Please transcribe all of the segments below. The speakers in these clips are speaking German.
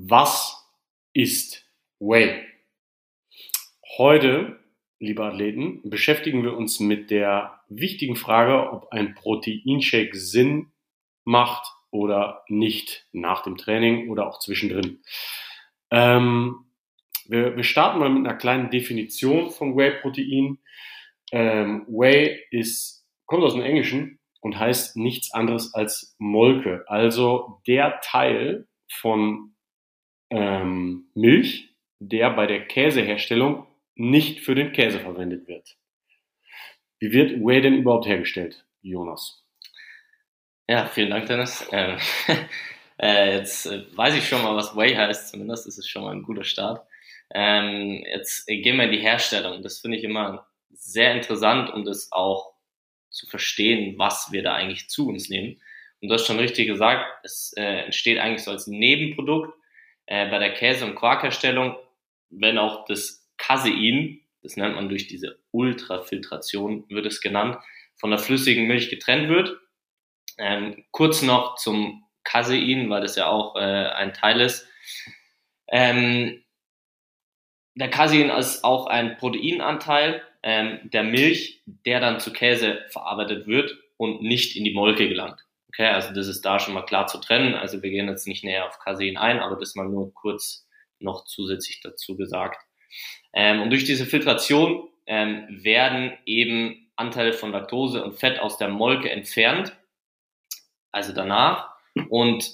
Was ist Whey? Heute, liebe Athleten, beschäftigen wir uns mit der wichtigen Frage, ob ein Proteinshake Sinn macht oder nicht nach dem Training oder auch zwischendrin. Ähm, wir, wir, starten mal mit einer kleinen Definition von Whey-Protein. Ähm, Whey ist, kommt aus dem Englischen und heißt nichts anderes als Molke, also der Teil von ähm, Milch, der bei der Käseherstellung nicht für den Käse verwendet wird. Wie wird Whey denn überhaupt hergestellt, Jonas? Ja, vielen Dank, Dennis. Ähm, äh, jetzt äh, weiß ich schon mal, was Whey heißt, zumindest. Ist schon mal ein guter Start. Ähm, jetzt gehen wir in die Herstellung. Das finde ich immer sehr interessant, um das auch zu verstehen, was wir da eigentlich zu uns nehmen. Und du hast schon richtig gesagt, es äh, entsteht eigentlich so als Nebenprodukt äh, bei der Käse- und Quarkherstellung, wenn auch das Casein, das nennt man durch diese Ultrafiltration, wird es genannt, von der flüssigen Milch getrennt wird. Ähm, kurz noch zum Casein, weil das ja auch äh, ein Teil ist. Ähm, der Casein ist auch ein Proteinanteil ähm, der Milch, der dann zu Käse verarbeitet wird und nicht in die Molke gelangt. Okay, also das ist da schon mal klar zu trennen. Also wir gehen jetzt nicht näher auf Casein ein, aber das mal nur kurz noch zusätzlich dazu gesagt. Ähm, und durch diese Filtration ähm, werden eben Anteile von Laktose und Fett aus der Molke entfernt, also danach. Und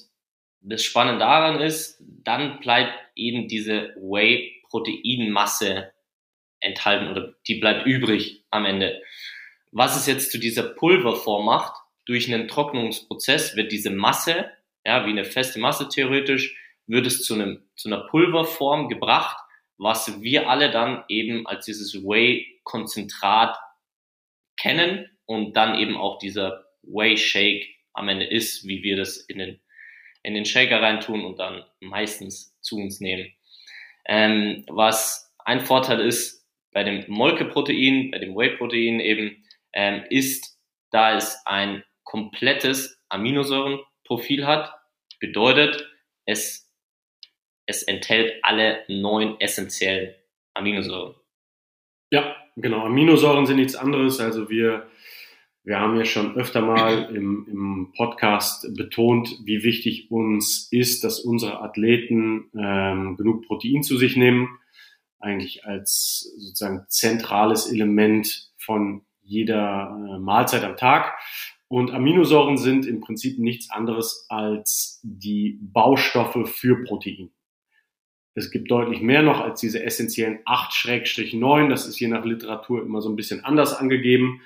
das Spannende daran ist, dann bleibt eben diese Whey-Proteinmasse enthalten oder die bleibt übrig am Ende. Was es jetzt zu dieser Pulverform macht, durch einen Trocknungsprozess wird diese Masse, ja, wie eine feste Masse theoretisch, wird es zu, einem, zu einer Pulverform gebracht, was wir alle dann eben als dieses Whey-Konzentrat kennen und dann eben auch dieser Whey-Shake am Ende ist, wie wir das in den, in den Shaker reintun und dann meistens zu uns nehmen. Ähm, was ein Vorteil ist bei dem Molkeprotein, bei dem Whey-Protein eben, ähm, ist, da es ein komplettes Aminosäurenprofil hat, bedeutet, es, es enthält alle neun essentiellen Aminosäuren. Ja, genau. Aminosäuren sind nichts anderes. Also wir, wir haben ja schon öfter mal im, im Podcast betont, wie wichtig uns ist, dass unsere Athleten ähm, genug Protein zu sich nehmen. Eigentlich als sozusagen zentrales Element von jeder äh, Mahlzeit am Tag. Und Aminosäuren sind im Prinzip nichts anderes als die Baustoffe für Protein. Es gibt deutlich mehr noch als diese essentiellen 8-9. Das ist je nach Literatur immer so ein bisschen anders angegeben.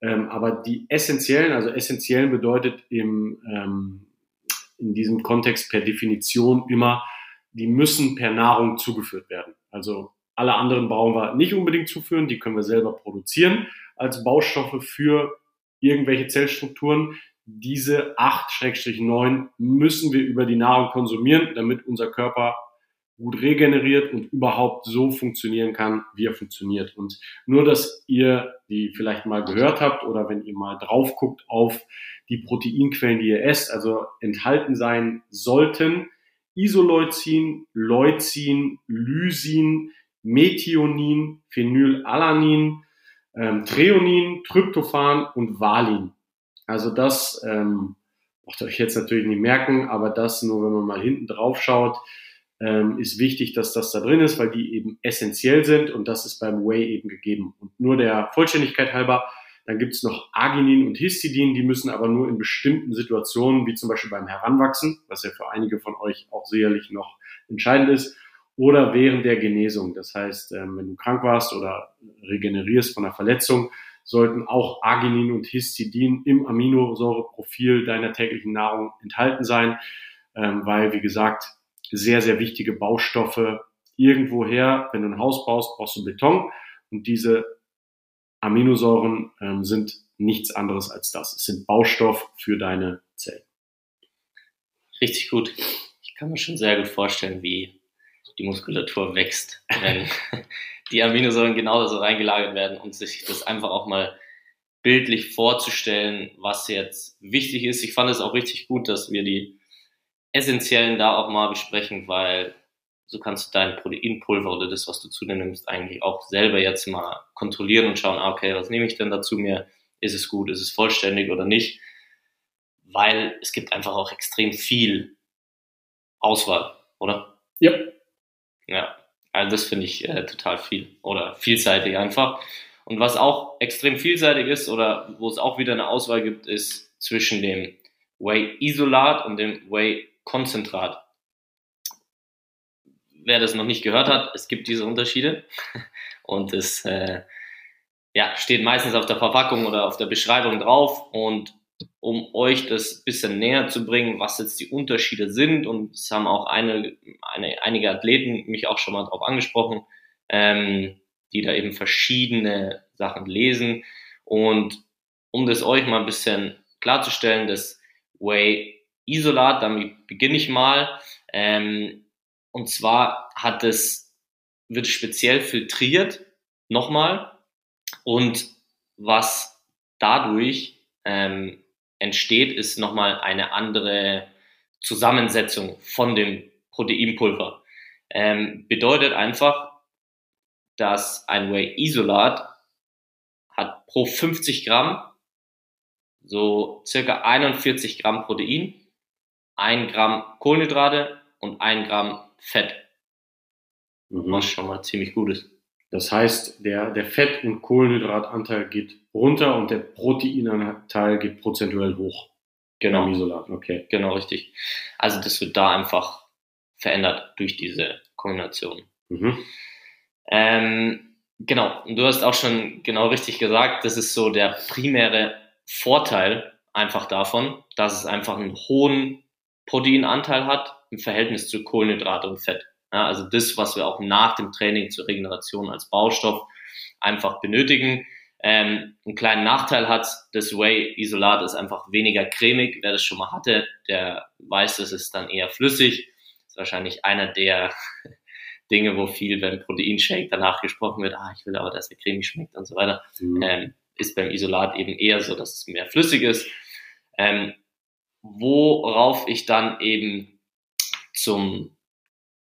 Ähm, aber die essentiellen, also essentiellen bedeutet im, ähm, in diesem Kontext per Definition immer, die müssen per Nahrung zugeführt werden. Also alle anderen brauchen wir nicht unbedingt zuführen, die können wir selber produzieren als Baustoffe für irgendwelche Zellstrukturen. Diese 8-9 müssen wir über die Nahrung konsumieren, damit unser Körper gut regeneriert und überhaupt so funktionieren kann, wie er funktioniert. Und nur, dass ihr die vielleicht mal gehört habt oder wenn ihr mal drauf guckt auf die Proteinquellen, die ihr esst, also enthalten sein sollten, Isoleucin, Leucin, Lysin, Methionin, Phenylalanin, ähm, Treonin, Tryptophan und Valin. Also das ähm, braucht ihr euch jetzt natürlich nicht merken, aber das nur, wenn man mal hinten drauf schaut, ähm, ist wichtig, dass das da drin ist, weil die eben essentiell sind und das ist beim Whey eben gegeben. Und nur der Vollständigkeit halber, dann gibt es noch Arginin und Histidin, die müssen aber nur in bestimmten Situationen, wie zum Beispiel beim Heranwachsen, was ja für einige von euch auch sicherlich noch entscheidend ist, oder während der Genesung. Das heißt, ähm, wenn du krank warst oder regenerierst von einer Verletzung, sollten auch Arginin und Histidin im Aminosäureprofil deiner täglichen Nahrung enthalten sein, ähm, weil, wie gesagt, sehr, sehr wichtige Baustoffe irgendwoher, wenn du ein Haus baust, brauchst du Beton und diese Aminosäuren ähm, sind nichts anderes als das. Es sind Baustoff für deine Zellen. Richtig gut. Ich kann mir schon sehr gut vorstellen, wie die Muskulatur wächst, wenn die Aminosäuren genauso reingelagert werden und sich das einfach auch mal bildlich vorzustellen, was jetzt wichtig ist. Ich fand es auch richtig gut, dass wir die essentiellen da auch mal besprechen, weil so kannst du dein Proteinpulver oder das, was du zu dir nimmst, eigentlich auch selber jetzt mal kontrollieren und schauen, ah, okay, was nehme ich denn dazu mir? Ist es gut? Ist es vollständig oder nicht? Weil es gibt einfach auch extrem viel Auswahl, oder? Ja. Ja, also das finde ich äh, total viel oder vielseitig einfach. Und was auch extrem vielseitig ist oder wo es auch wieder eine Auswahl gibt, ist zwischen dem Whey-Isolat und dem Whey-Konzentrat. Wer das noch nicht gehört hat, es gibt diese Unterschiede und es äh, ja, steht meistens auf der Verpackung oder auf der Beschreibung drauf und um euch das bisschen näher zu bringen, was jetzt die Unterschiede sind. Und es haben auch eine, eine, einige Athleten mich auch schon mal darauf angesprochen, ähm, die da eben verschiedene Sachen lesen. Und um das euch mal ein bisschen klarzustellen, das Whey Isolat, damit beginne ich mal. Ähm, und zwar hat es, wird speziell filtriert, nochmal. Und was dadurch ähm, entsteht, ist nochmal eine andere Zusammensetzung von dem Proteinpulver. Ähm, bedeutet einfach, dass ein Whey-Isolat hat pro 50 Gramm so circa 41 Gramm Protein, 1 Gramm Kohlenhydrate und 1 Gramm Fett. Mhm. Was schon mal ziemlich gut ist. Das heißt, der, der Fett- und Kohlenhydratanteil geht runter und der Proteinanteil geht prozentuell hoch. Genau. Im Isolat, okay. Genau, richtig. Also das wird da einfach verändert durch diese Kombination. Mhm. Ähm, genau, und du hast auch schon genau richtig gesagt, das ist so der primäre Vorteil einfach davon, dass es einfach einen hohen Proteinanteil hat im Verhältnis zu Kohlenhydrate und Fett. Ja, also das, was wir auch nach dem Training zur Regeneration als Baustoff einfach benötigen. Ähm, einen kleinen Nachteil hat das Whey-Isolat ist einfach weniger cremig. Wer das schon mal hatte, der weiß, es ist dann eher flüssig. Das ist wahrscheinlich einer der Dinge, wo viel beim Proteinshake danach gesprochen wird, ah, ich will aber, dass er cremig schmeckt und so weiter. Mhm. Ähm, ist beim Isolat eben eher so, dass es mehr flüssig ist. Ähm, worauf ich dann eben zum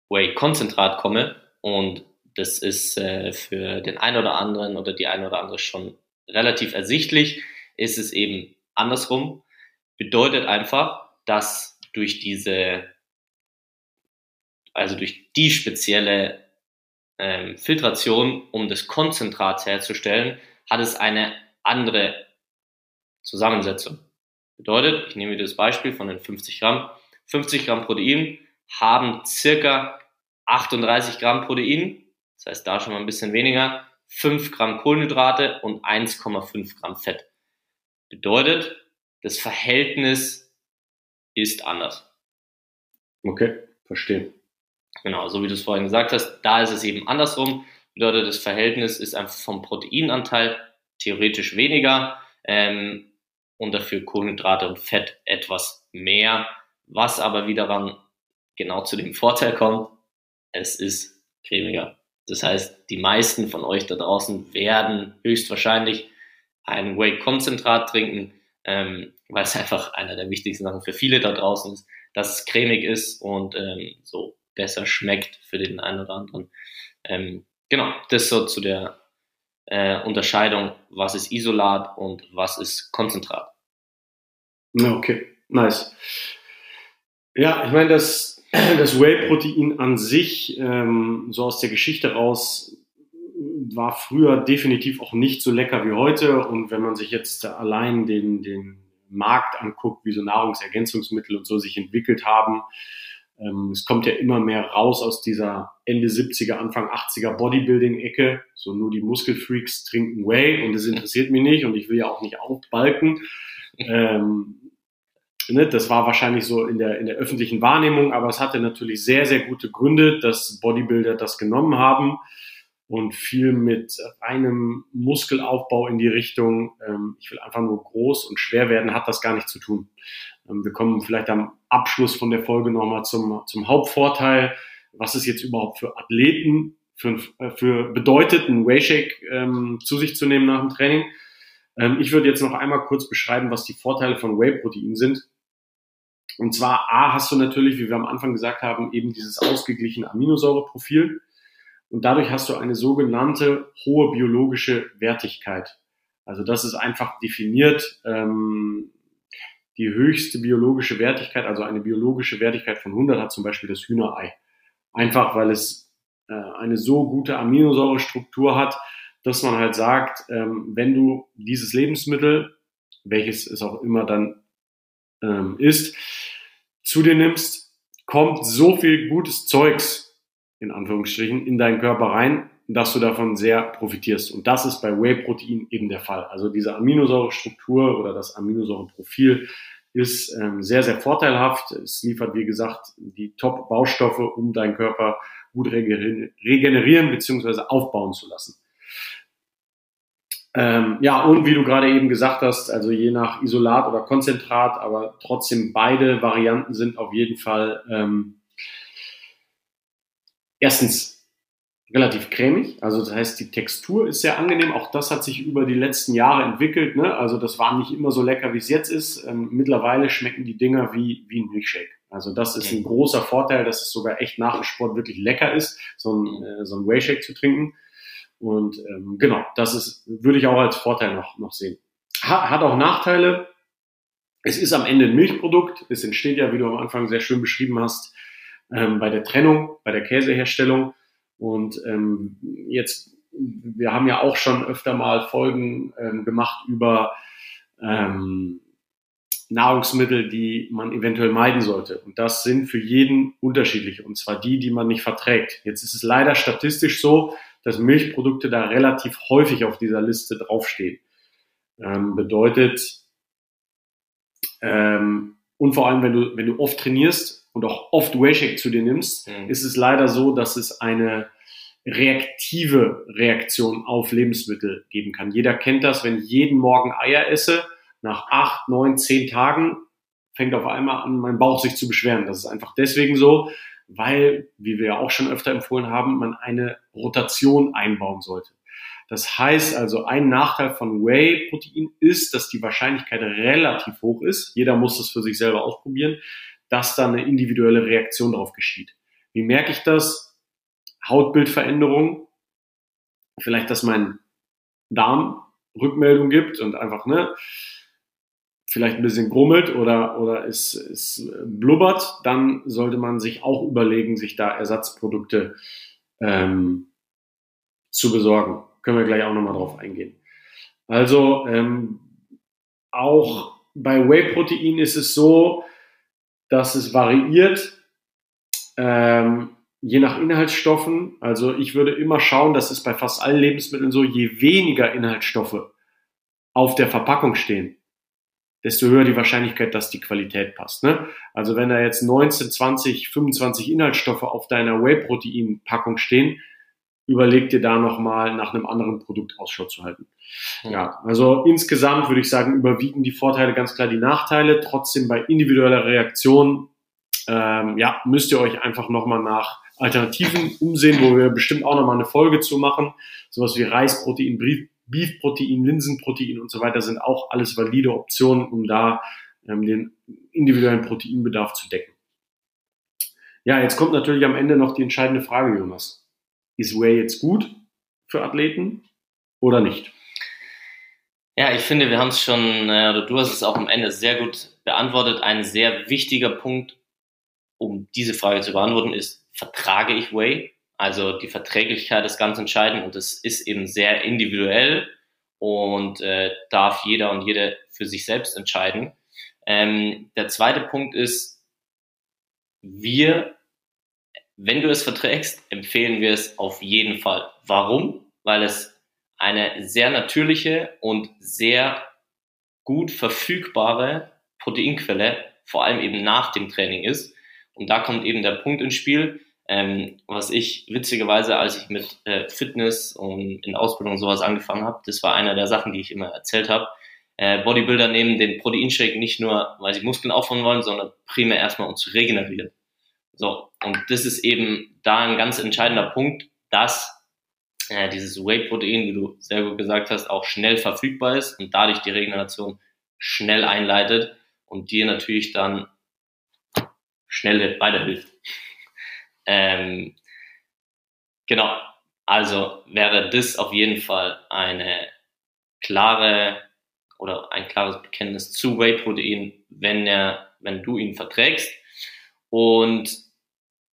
Whey-Konzentrat komme und das ist äh, für den einen oder anderen oder die eine oder andere schon relativ ersichtlich, ist es eben andersrum. Bedeutet einfach, dass durch diese, also durch die spezielle ähm, Filtration, um das Konzentrat herzustellen, hat es eine andere Zusammensetzung. Bedeutet, ich nehme wieder das Beispiel von den 50 Gramm. 50 Gramm Protein haben circa 38 Gramm Protein, das heißt da schon mal ein bisschen weniger, 5 Gramm Kohlenhydrate und 1,5 Gramm Fett. Bedeutet, das Verhältnis ist anders. Okay, verstehe. Genau, so wie du es vorhin gesagt hast, da ist es eben andersrum. Bedeutet, das Verhältnis ist einfach vom Proteinanteil theoretisch weniger ähm, und dafür Kohlenhydrate und Fett etwas mehr, was aber wiederum genau zu dem Vorteil kommt, es ist cremiger. Das heißt, die meisten von euch da draußen werden höchstwahrscheinlich ein Whey-Konzentrat trinken, ähm, weil es einfach einer der wichtigsten Sachen für viele da draußen ist, dass es cremig ist und ähm, so besser schmeckt für den einen oder anderen. Ähm, genau, das so zu der äh, Unterscheidung, was ist Isolat und was ist Konzentrat. Okay, nice. Ja, ich meine, das das Whey-Protein an sich, ähm, so aus der Geschichte raus, war früher definitiv auch nicht so lecker wie heute. Und wenn man sich jetzt allein den, den Markt anguckt, wie so Nahrungsergänzungsmittel und so sich entwickelt haben, ähm, es kommt ja immer mehr raus aus dieser Ende 70er, Anfang 80er Bodybuilding-Ecke. So nur die Muskelfreaks trinken Whey und das interessiert mich nicht und ich will ja auch nicht aufbalken. Ähm, ne, das war wahrscheinlich so in der, in der öffentlichen Wahrnehmung, aber es hatte natürlich sehr, sehr gute Gründe, dass Bodybuilder das genommen haben und viel mit reinem Muskelaufbau in die Richtung, ähm, ich will einfach nur groß und schwer werden, hat das gar nicht zu tun. Ähm, wir kommen vielleicht am Abschluss von der Folge nochmal zum, zum Hauptvorteil. Was ist jetzt überhaupt für Athleten für, äh, für bedeutet, einen Wayshake ähm, zu sich zu nehmen nach dem Training? Ähm, ich würde jetzt noch einmal kurz beschreiben, was die Vorteile von Whey-Protein sind. Und zwar A, hast du natürlich, wie wir am Anfang gesagt haben, eben dieses ausgeglichene Aminosäureprofil. Und dadurch hast du eine sogenannte hohe biologische Wertigkeit. Also das ist einfach definiert ähm, die höchste biologische Wertigkeit, also eine biologische Wertigkeit von 100 hat zum Beispiel das Hühnerei. Einfach weil es äh, eine so gute Aminosäurestruktur hat, dass man halt sagt, ähm, wenn du dieses Lebensmittel, welches es auch immer dann ähm, ist, zu dir nimmst, kommt so viel gutes Zeugs in Anführungsstrichen, in deinen Körper rein, dass du davon sehr profitierst. Und das ist bei Whey-Protein eben der Fall. Also diese Aminosäurestruktur oder das Aminosäureprofil ist ähm, sehr, sehr vorteilhaft. Es liefert, wie gesagt, die Top-Baustoffe, um deinen Körper gut regenerieren bzw. aufbauen zu lassen. Ähm, ja, und wie du gerade eben gesagt hast, also je nach Isolat oder Konzentrat, aber trotzdem beide Varianten sind auf jeden Fall ähm, erstens relativ cremig, also das heißt, die Textur ist sehr angenehm. Auch das hat sich über die letzten Jahre entwickelt. Ne? Also das war nicht immer so lecker, wie es jetzt ist. Ähm, mittlerweile schmecken die Dinger wie, wie ein Milchshake. Also das ist ein großer Vorteil, dass es sogar echt nach dem Sport wirklich lecker ist, so ein, äh, so ein Whey-Shake zu trinken. Und ähm, genau, das ist, würde ich auch als Vorteil noch, noch sehen. Hat, hat auch Nachteile. Es ist am Ende ein Milchprodukt. Es entsteht ja, wie du am Anfang sehr schön beschrieben hast, ähm, bei der Trennung, bei der Käseherstellung. Und ähm, jetzt, wir haben ja auch schon öfter mal Folgen ähm, gemacht über ähm, Nahrungsmittel, die man eventuell meiden sollte. Und das sind für jeden unterschiedliche, und zwar die, die man nicht verträgt. Jetzt ist es leider statistisch so, dass Milchprodukte da relativ häufig auf dieser Liste draufstehen. Ähm, bedeutet, ähm, und vor allem, wenn du, wenn du oft trainierst, und auch oft Wayshake zu dir nimmst, mhm. ist es leider so, dass es eine reaktive Reaktion auf Lebensmittel geben kann. Jeder kennt das, wenn ich jeden Morgen Eier esse, nach acht, neun, zehn Tagen fängt auf einmal an, mein Bauch sich zu beschweren. Das ist einfach deswegen so, weil, wie wir ja auch schon öfter empfohlen haben, man eine Rotation einbauen sollte. Das heißt also, ein Nachteil von Whey-Protein ist, dass die Wahrscheinlichkeit relativ hoch ist. Jeder muss das für sich selber ausprobieren, dass da eine individuelle Reaktion darauf geschieht. Wie merke ich das? Hautbildveränderung, vielleicht, dass mein Darm Rückmeldung gibt und einfach, ne, vielleicht ein bisschen grummelt oder, oder es, es blubbert, dann sollte man sich auch überlegen, sich da Ersatzprodukte ähm, zu besorgen. Können wir gleich auch nochmal drauf eingehen. Also ähm, auch bei Whey-Protein ist es so, dass es variiert, ähm, je nach Inhaltsstoffen. Also ich würde immer schauen, das ist bei fast allen Lebensmitteln so, je weniger Inhaltsstoffe auf der Verpackung stehen, desto höher die Wahrscheinlichkeit, dass die Qualität passt. Ne? Also wenn da jetzt 19, 20, 25 Inhaltsstoffe auf deiner Whey-Protein-Packung stehen, überleg dir da nochmal nach einem anderen Produkt Ausschau zu halten. Ja, also insgesamt würde ich sagen, überwiegen die Vorteile ganz klar die Nachteile. Trotzdem bei individueller Reaktion, ähm, ja, müsst ihr euch einfach nochmal nach Alternativen umsehen, wo wir bestimmt auch nochmal eine Folge zu machen. Sowas wie Reisprotein, Beefprotein, Linsenprotein und so weiter sind auch alles valide Optionen, um da ähm, den individuellen Proteinbedarf zu decken. Ja, jetzt kommt natürlich am Ende noch die entscheidende Frage, Jonas ist Whey jetzt gut für Athleten oder nicht? Ja, ich finde, wir haben es schon, äh, oder du hast es auch am Ende sehr gut beantwortet. Ein sehr wichtiger Punkt um diese Frage zu beantworten, ist, vertrage ich Whey? Also die Verträglichkeit ist ganz entscheidend und es ist eben sehr individuell und äh, darf jeder und jede für sich selbst entscheiden. Ähm, der zweite Punkt ist, wir, wenn du es verträgst, empfehlen wir es auf jeden Fall. Warum? Weil es eine sehr natürliche und sehr gut verfügbare Proteinquelle, vor allem eben nach dem Training ist. Und da kommt eben der Punkt ins Spiel, ähm, was ich witzigerweise, als ich mit äh, Fitness und in Ausbildung und sowas angefangen habe, das war einer der Sachen, die ich immer erzählt habe. Äh, Bodybuilder nehmen den Proteinshake nicht nur, weil sie Muskeln aufbauen wollen, sondern primär erstmal, um zu regenerieren. So, und das ist eben da ein ganz entscheidender Punkt, dass äh, dieses Whey-Protein, wie du sehr gut gesagt hast, auch schnell verfügbar ist und dadurch die Regeneration schnell einleitet und dir natürlich dann schnell weiterhilft. Ähm, genau, also wäre das auf jeden Fall eine klare oder ein klares Bekenntnis zu Whey-Protein, wenn er, wenn du ihn verträgst. Und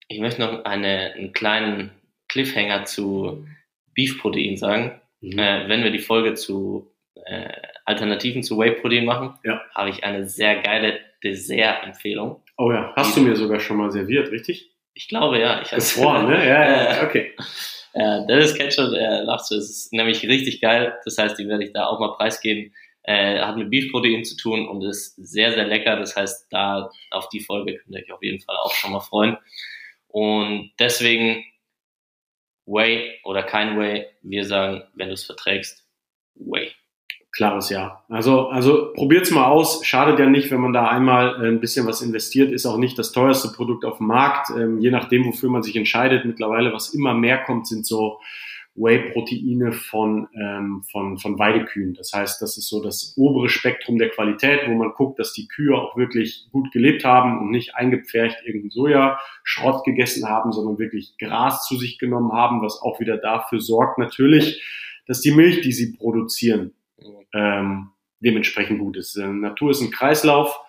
ich möchte noch eine, einen kleinen Cliffhanger zu Beef-Protein sagen. Mhm. Äh, wenn wir die Folge zu äh, Alternativen zu Whey-Protein machen, ja. habe ich eine sehr geile Dessert-Empfehlung. Oh ja, hast du mir sogar schon mal serviert, richtig? Ich glaube ja. Ich Gefroren, ne? Ja, ja, äh, okay. Äh, Dennis schon, er lacht so. Es ist nämlich richtig geil. Das heißt, die werde ich da auch mal preisgeben. Äh, hat mit Beef-Protein zu tun und ist sehr, sehr lecker. Das heißt, da auf die Folge könnt ihr euch auf jeden Fall auch schon mal freuen. Und deswegen Way oder kein Way. Wir sagen, wenn du es verträgst, Way. Klares Ja. Also, also probiert's mal aus. Schadet ja nicht, wenn man da einmal äh, ein bisschen was investiert. Ist auch nicht das teuerste Produkt auf dem Markt. Ähm, je nachdem, wofür man sich entscheidet. Mittlerweile, was immer mehr kommt, sind so Whey-Proteine von, ähm, von, von Weidekühen. Das heißt, das ist so das obere Spektrum der Qualität, wo man guckt, dass die Kühe auch wirklich gut gelebt haben und nicht eingepfercht irgendeinen Sojaschrott gegessen haben, sondern wirklich Gras zu sich genommen haben, was auch wieder dafür sorgt natürlich, dass die Milch, die sie produzieren, ähm, dementsprechend gut ist. Äh, Natur ist ein Kreislauf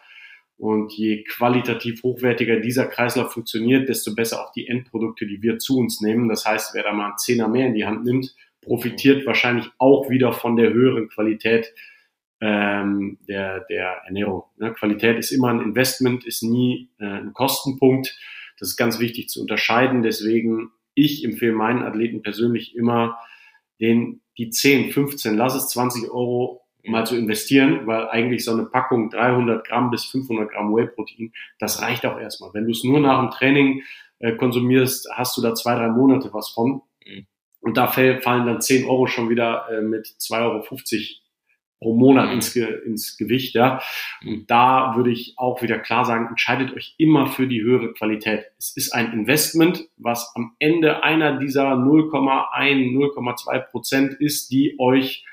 und je qualitativ hochwertiger dieser Kreislauf funktioniert, desto besser auch die Endprodukte, die wir zu uns nehmen. Das heißt, wer da mal einen Zehner mehr in die Hand nimmt, profitiert wahrscheinlich auch wieder von der höheren Qualität ähm, der, der Ernährung. Ne? Qualität ist immer ein Investment, ist nie äh, ein Kostenpunkt. Das ist ganz wichtig zu unterscheiden. Deswegen, ich empfehle meinen Athleten persönlich immer, den die 10, 15, lass es 20 Euro mal zu investieren, weil eigentlich so eine Packung 300 Gramm bis 500 Gramm Whey-Protein, das reicht auch erstmal. Wenn du es nur nach dem Training äh, konsumierst, hast du da zwei, drei Monate was von. Mhm. Und da fallen dann 10 Euro schon wieder äh, mit 2,50 Euro pro Monat ins, ins Gewicht. Ja. Und da würde ich auch wieder klar sagen, entscheidet euch immer für die höhere Qualität. Es ist ein Investment, was am Ende einer dieser 0,1, 0,2 Prozent ist, die euch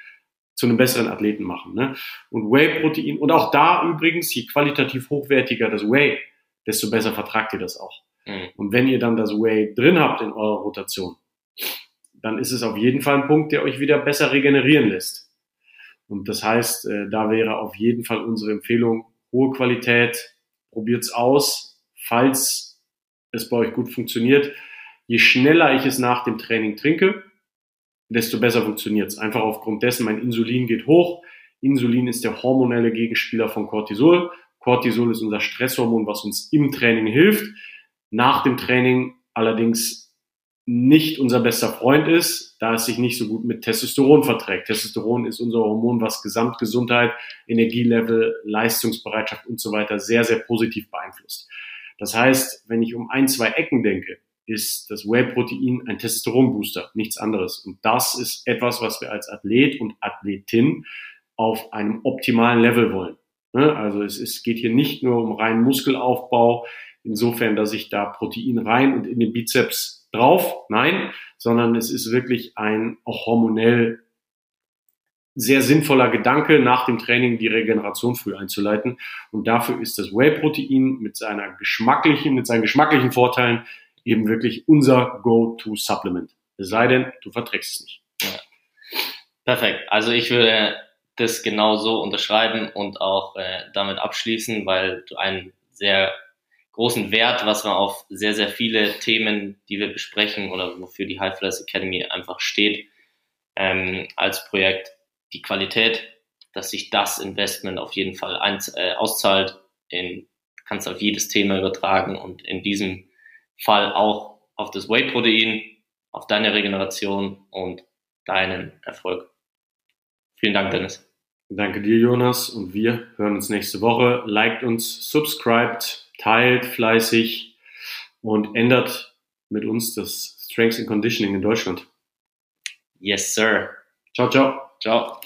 zu einem besseren Athleten machen. Ne? Und Whey-Protein, und auch da übrigens, je qualitativ hochwertiger das Whey, desto besser vertragt ihr das auch. Mhm. Und wenn ihr dann das Whey drin habt in eurer Rotation, dann ist es auf jeden Fall ein Punkt, der euch wieder besser regenerieren lässt. Und das heißt, äh, da wäre auf jeden Fall unsere Empfehlung, hohe Qualität, probiert's aus, falls es bei euch gut funktioniert. Je schneller ich es nach dem Training trinke, desto besser funktioniert's. Einfach aufgrund dessen, mein Insulin geht hoch. Insulin ist der hormonelle Gegenspieler von Cortisol. Cortisol ist unser Stresshormon, was uns im Training hilft. Nach dem Training allerdings nicht unser bester Freund ist, da es sich nicht so gut mit Testosteron verträgt. Testosteron ist unser Hormon, was Gesamtgesundheit, Energielevel, Leistungsbereitschaft und so weiter sehr, sehr positiv beeinflusst. Das heißt, wenn ich um ein, zwei Ecken denke, ist das Whey-Protein ein Testosteronbooster, nichts anderes. Und das ist etwas, was wir als Athlet und Athletin auf einem optimalen Level wollen. Ne? Also es, es geht hier nicht nur um reinen Muskelaufbau, insofern, dass ich da Protein rein und in den Bizeps drauf, nein, sondern es ist wirklich ein auch hormonell sehr sinnvoller Gedanke, nach dem Training die Regeneration früh einzuleiten. Und dafür ist das Whey-Protein mit mit seinen geschmacklichen Vorteilen eben wirklich unser Go-To-Supplement. Es sei denn, du verträgst es nicht. Ja. Perfekt. Also ich würde das genau so unterschreiben und auch äh, damit abschließen, weil du einen sehr großen Wert, was wir auf sehr, sehr viele Themen, die wir besprechen oder wofür die High Flyers Academy einfach steht, ähm, als Projekt. Die Qualität, dass sich das Investment auf jeden Fall ein, äh, auszahlt, in, kannst auf jedes Thema übertragen und in diesem Fall auch auf das Whey-Protein, auf deine Regeneration und deinen Erfolg. Vielen Dank, Dennis. Danke dir, Jonas. Und wir hören uns nächste Woche. Liked uns, subscribed, teilt fleißig und ändert mit uns das Strengths and Conditioning in Deutschland. Yes, sir. Ciao, ciao. Ciao.